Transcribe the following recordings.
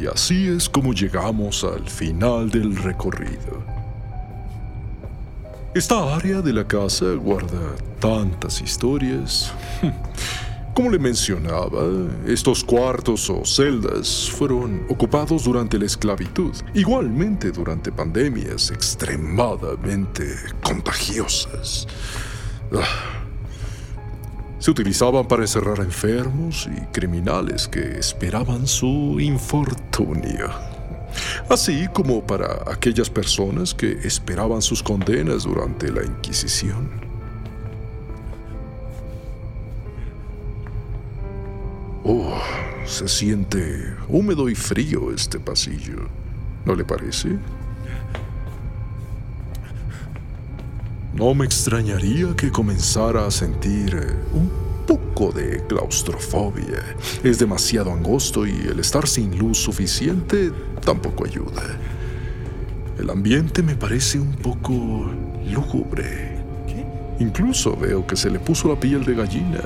Y así es como llegamos al final del recorrido. Esta área de la casa guarda tantas historias. Como le mencionaba, estos cuartos o celdas fueron ocupados durante la esclavitud, igualmente durante pandemias extremadamente contagiosas. Se utilizaban para encerrar a enfermos y criminales que esperaban su infortunio, así como para aquellas personas que esperaban sus condenas durante la Inquisición. Oh, se siente húmedo y frío este pasillo, ¿no le parece? No me extrañaría que comenzara a sentir eh, un poco de claustrofobia. Es demasiado angosto y el estar sin luz suficiente tampoco ayuda. El ambiente me parece un poco lúgubre. Incluso veo que se le puso la piel de gallina.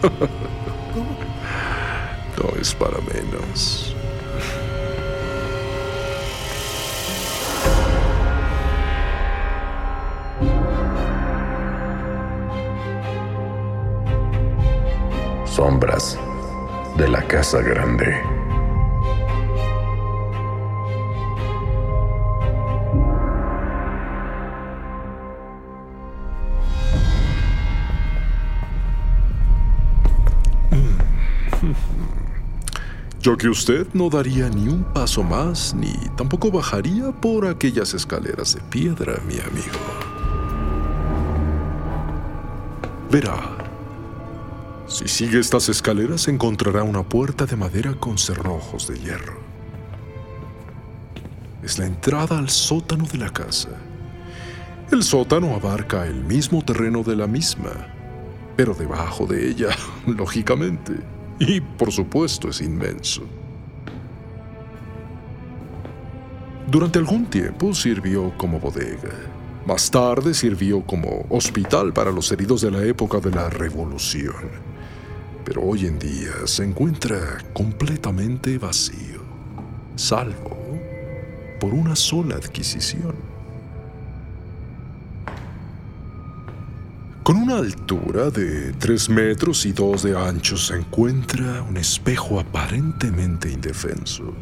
no es para menos. Sombras de la casa grande. Yo que usted no daría ni un paso más, ni tampoco bajaría por aquellas escaleras de piedra, mi amigo. Verá, si sigue estas escaleras encontrará una puerta de madera con cerrojos de hierro. Es la entrada al sótano de la casa. El sótano abarca el mismo terreno de la misma, pero debajo de ella, lógicamente. Y por supuesto es inmenso. Durante algún tiempo sirvió como bodega. Más tarde sirvió como hospital para los heridos de la época de la Revolución pero hoy en día se encuentra completamente vacío, salvo por una sola adquisición. Con una altura de 3 metros y 2 de ancho se encuentra un espejo aparentemente indefenso.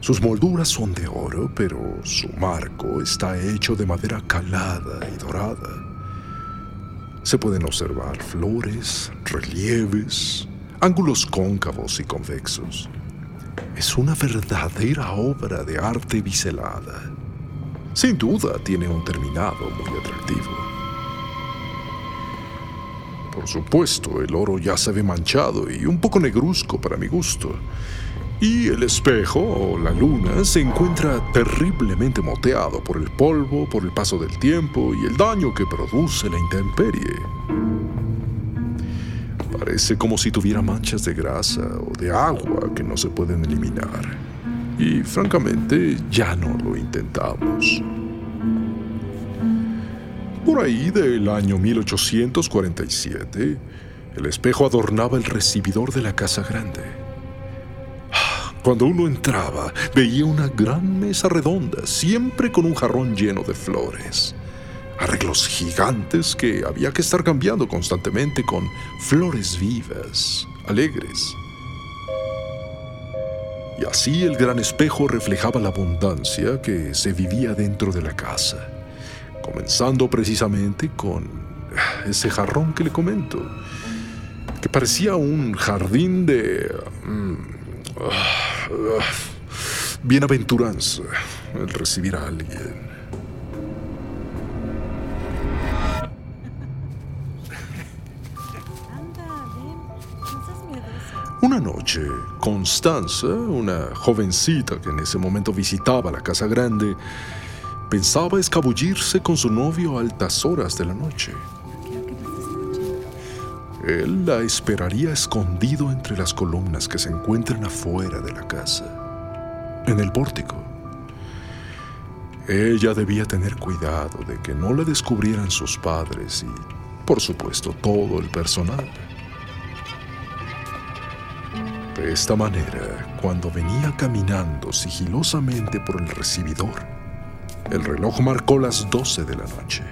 Sus molduras son de oro, pero su marco está hecho de madera calada y dorada. Se pueden observar flores, relieves, ángulos cóncavos y convexos. Es una verdadera obra de arte biselada. Sin duda tiene un terminado muy atractivo. Por supuesto, el oro ya se ve manchado y un poco negruzco para mi gusto y el espejo o la luna se encuentra terriblemente moteado por el polvo, por el paso del tiempo y el daño que produce la intemperie. Parece como si tuviera manchas de grasa o de agua que no se pueden eliminar. Y francamente ya no lo intentamos. Por ahí del año 1847, el espejo adornaba el recibidor de la casa grande. Cuando uno entraba, veía una gran mesa redonda, siempre con un jarrón lleno de flores. arreglos gigantes que había que estar cambiando constantemente con flores vivas, alegres. Y así el gran espejo reflejaba la abundancia que se vivía dentro de la casa, comenzando precisamente con ese jarrón que le comento, que parecía un jardín de... Mm, ah, bienaventuranza el recibir a alguien. Una noche, Constanza, una jovencita que en ese momento visitaba la casa grande, pensaba escabullirse con su novio a altas horas de la noche. Él la esperaría escondido entre las columnas que se encuentran afuera de la casa, en el pórtico. Ella debía tener cuidado de que no la descubrieran sus padres y, por supuesto, todo el personal. De esta manera, cuando venía caminando sigilosamente por el recibidor, el reloj marcó las doce de la noche.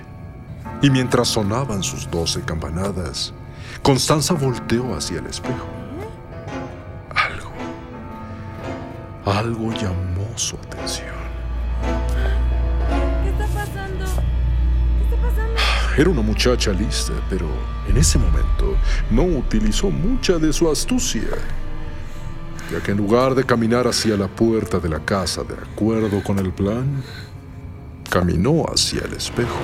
Y mientras sonaban sus doce campanadas, Constanza volteó hacia el espejo. Algo, algo llamó su atención. ¿Qué está pasando? ¿Qué está pasando? Era una muchacha lista, pero en ese momento no utilizó mucha de su astucia, ya que en lugar de caminar hacia la puerta de la casa de acuerdo con el plan, caminó hacia el espejo.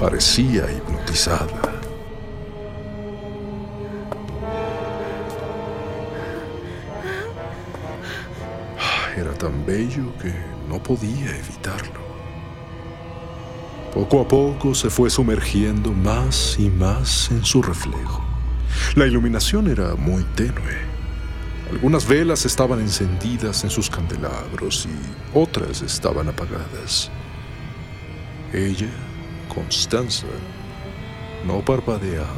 Parecía hipnotizada. Era tan bello que no podía evitarlo. Poco a poco se fue sumergiendo más y más en su reflejo. La iluminación era muy tenue. Algunas velas estaban encendidas en sus candelabros y otras estaban apagadas. Ella, Constanza, no parpadeaba,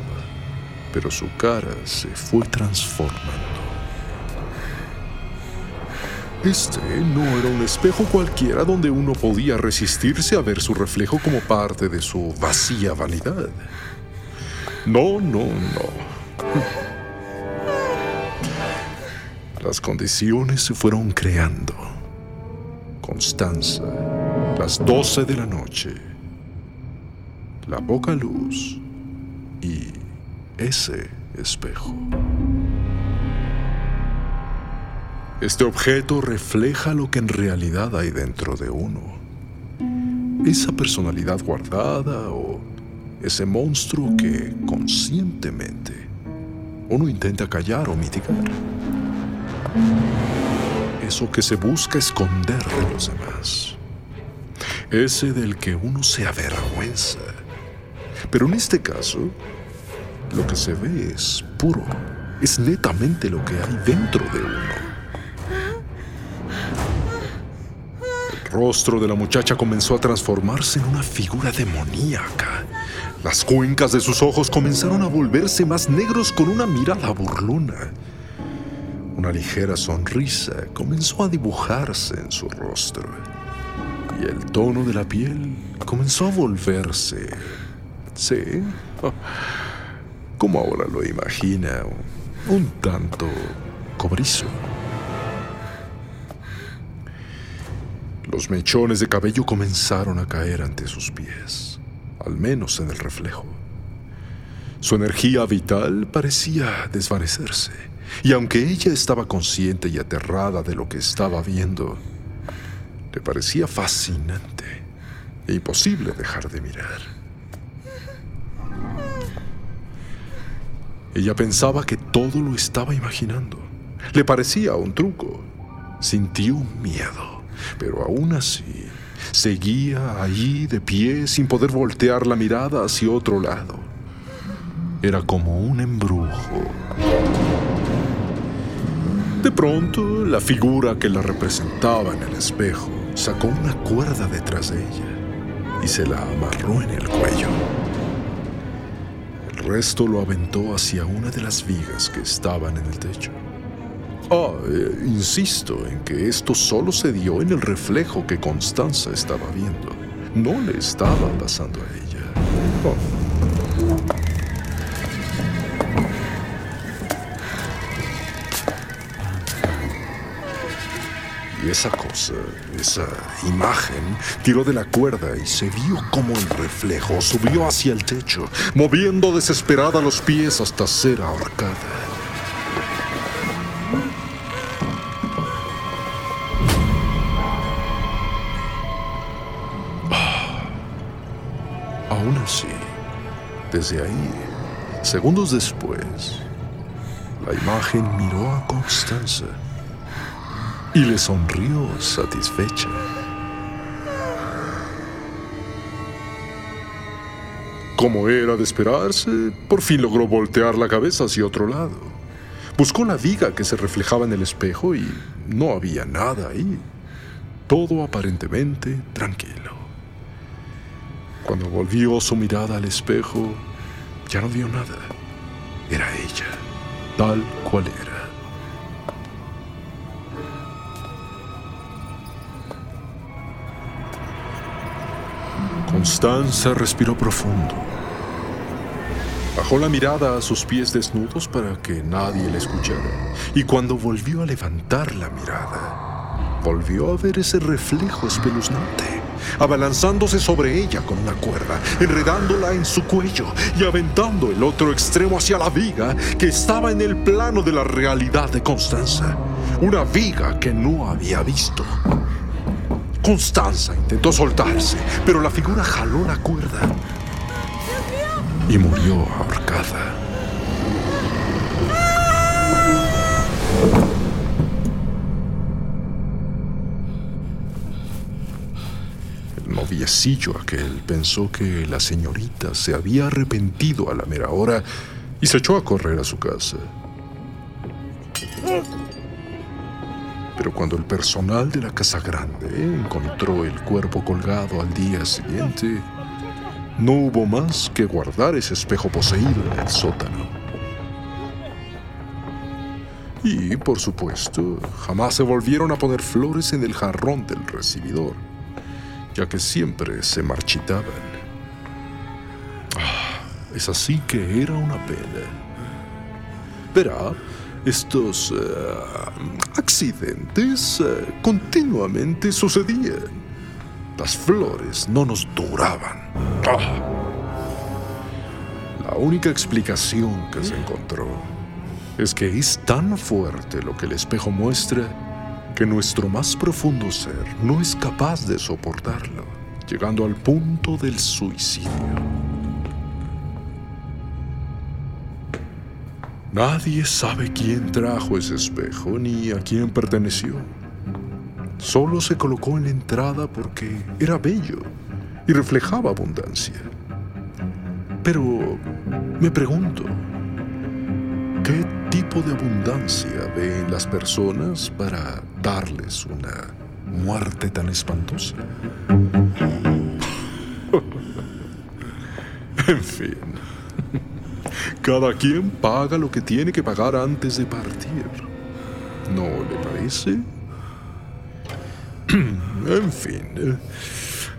pero su cara se fue transformando. Este no era un espejo cualquiera donde uno podía resistirse a ver su reflejo como parte de su vacía vanidad. No, no, no. Las condiciones se fueron creando. Constanza, las doce de la noche, la poca luz y ese espejo. Este objeto refleja lo que en realidad hay dentro de uno. Esa personalidad guardada o ese monstruo que conscientemente uno intenta callar o mitigar. Eso que se busca esconder de los demás. Ese del que uno se avergüenza. Pero en este caso, lo que se ve es puro, es netamente lo que hay dentro de uno. Rostro de la muchacha comenzó a transformarse en una figura demoníaca. Las cuencas de sus ojos comenzaron a volverse más negros con una mirada burlona. Una ligera sonrisa comenzó a dibujarse en su rostro. Y el tono de la piel comenzó a volverse... Sí, como ahora lo imagina, un tanto cobrizo. Los mechones de cabello comenzaron a caer ante sus pies, al menos en el reflejo. Su energía vital parecía desvanecerse, y aunque ella estaba consciente y aterrada de lo que estaba viendo, le parecía fascinante e imposible dejar de mirar. Ella pensaba que todo lo estaba imaginando. Le parecía un truco. Sintió miedo, pero aún así seguía allí de pie sin poder voltear la mirada hacia otro lado. Era como un embrujo. De pronto, la figura que la representaba en el espejo sacó una cuerda detrás de ella y se la amarró en el cuello. El resto lo aventó hacia una de las vigas que estaban en el techo. Ah, eh, insisto en que esto solo se dio en el reflejo que Constanza estaba viendo. no le estaba pasando a ella. Oh. Y esa cosa, esa imagen, tiró de la cuerda y se vio como el reflejo subió hacia el techo, moviendo desesperada los pies hasta ser ahorcada. Desde ahí, segundos después, la imagen miró a Constanza y le sonrió satisfecha. Como era de esperarse, por fin logró voltear la cabeza hacia otro lado. Buscó la viga que se reflejaba en el espejo y no había nada ahí. Todo aparentemente tranquilo. Cuando volvió su mirada al espejo, ya no vio nada. Era ella, tal cual era. Constanza respiró profundo. Bajó la mirada a sus pies desnudos para que nadie la escuchara. Y cuando volvió a levantar la mirada, volvió a ver ese reflejo espeluznante, abalanzándose sobre ella con una cuerda, enredándola en su cuello y aventando el otro extremo hacia la viga que estaba en el plano de la realidad de Constanza. Una viga que no había visto. Constanza intentó soltarse, pero la figura jaló la cuerda y murió ahorcada. Noviecillo aquel pensó que la señorita se había arrepentido a la mera hora y se echó a correr a su casa. Pero cuando el personal de la Casa Grande encontró el cuerpo colgado al día siguiente, no hubo más que guardar ese espejo poseído en el sótano. Y, por supuesto, jamás se volvieron a poner flores en el jarrón del recibidor, ya que siempre se marchitaban. Ah, es así que era una pena. Verá, estos eh, accidentes eh, continuamente sucedían. Las flores no nos duraban. Ah. La única explicación que se encontró es que es tan fuerte lo que el espejo muestra que nuestro más profundo ser no es capaz de soportarlo, llegando al punto del suicidio. Nadie sabe quién trajo ese espejo ni a quién perteneció. Solo se colocó en la entrada porque era bello y reflejaba abundancia. Pero me pregunto, ¿qué tipo de abundancia ven las personas para darles una muerte tan espantosa? en fin. Cada quien paga lo que tiene que pagar antes de partir. ¿No le parece? en fin,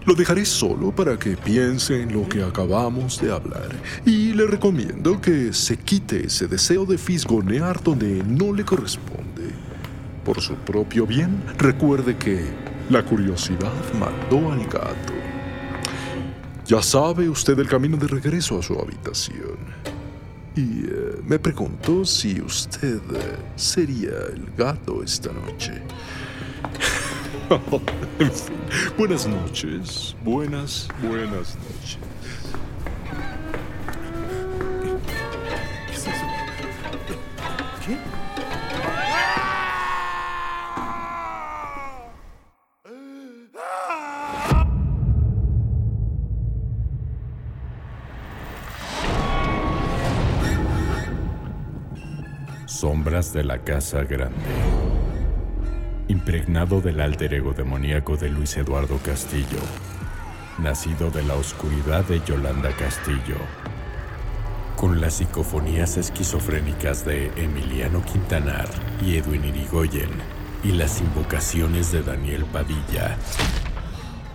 lo dejaré solo para que piense en lo que acabamos de hablar. Y le recomiendo que se quite ese deseo de fisgonear donde no le corresponde. Por su propio bien, recuerde que la curiosidad mató al gato. Ya sabe usted el camino de regreso a su habitación. Y eh, me pregunto si usted eh, sería el gato esta noche. en fin, buenas noches, buenas, buenas noches. De la Casa Grande. Impregnado del alter ego demoníaco de Luis Eduardo Castillo, nacido de la oscuridad de Yolanda Castillo, con las psicofonías esquizofrénicas de Emiliano Quintanar y Edwin Irigoyen, y las invocaciones de Daniel Padilla.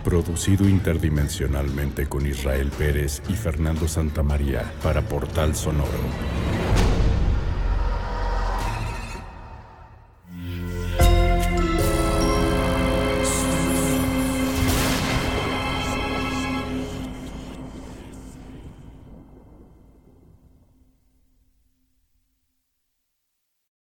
Producido interdimensionalmente con Israel Pérez y Fernando Santamaría para Portal Sonoro.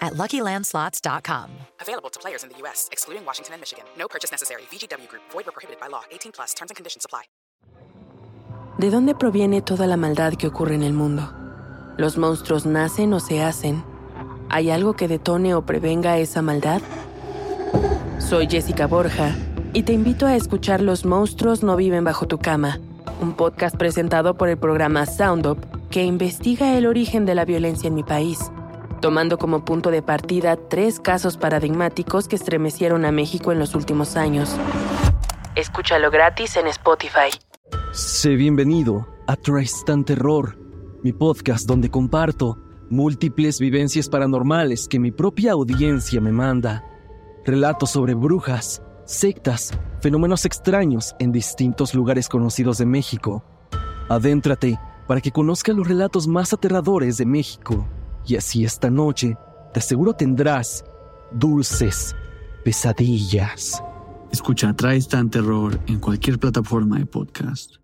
at luckylandslots.com. Available to players in the U.S., excluding Washington and Michigan. No purchase necessary. VGW Group, void were prohibited by law. 18 plus terms and conditions apply. ¿De dónde proviene toda la maldad que ocurre en el mundo? ¿Los monstruos nacen o se hacen? ¿Hay algo que detone o prevenga esa maldad? Soy Jessica Borja y te invito a escuchar Los monstruos no viven bajo tu cama, un podcast presentado por el programa Sound Up que investiga el origen de la violencia en mi país, tomando como punto de partida tres casos paradigmáticos que estremecieron a México en los últimos años. Escúchalo gratis en Spotify. Sé bienvenido a Tristan Terror, mi podcast donde comparto múltiples vivencias paranormales que mi propia audiencia me manda. Relatos sobre brujas, sectas, fenómenos extraños en distintos lugares conocidos de México. Adéntrate para que conozcas los relatos más aterradores de México. Y así esta noche, te aseguro tendrás dulces pesadillas. Escucha Tristan Terror en cualquier plataforma de podcast.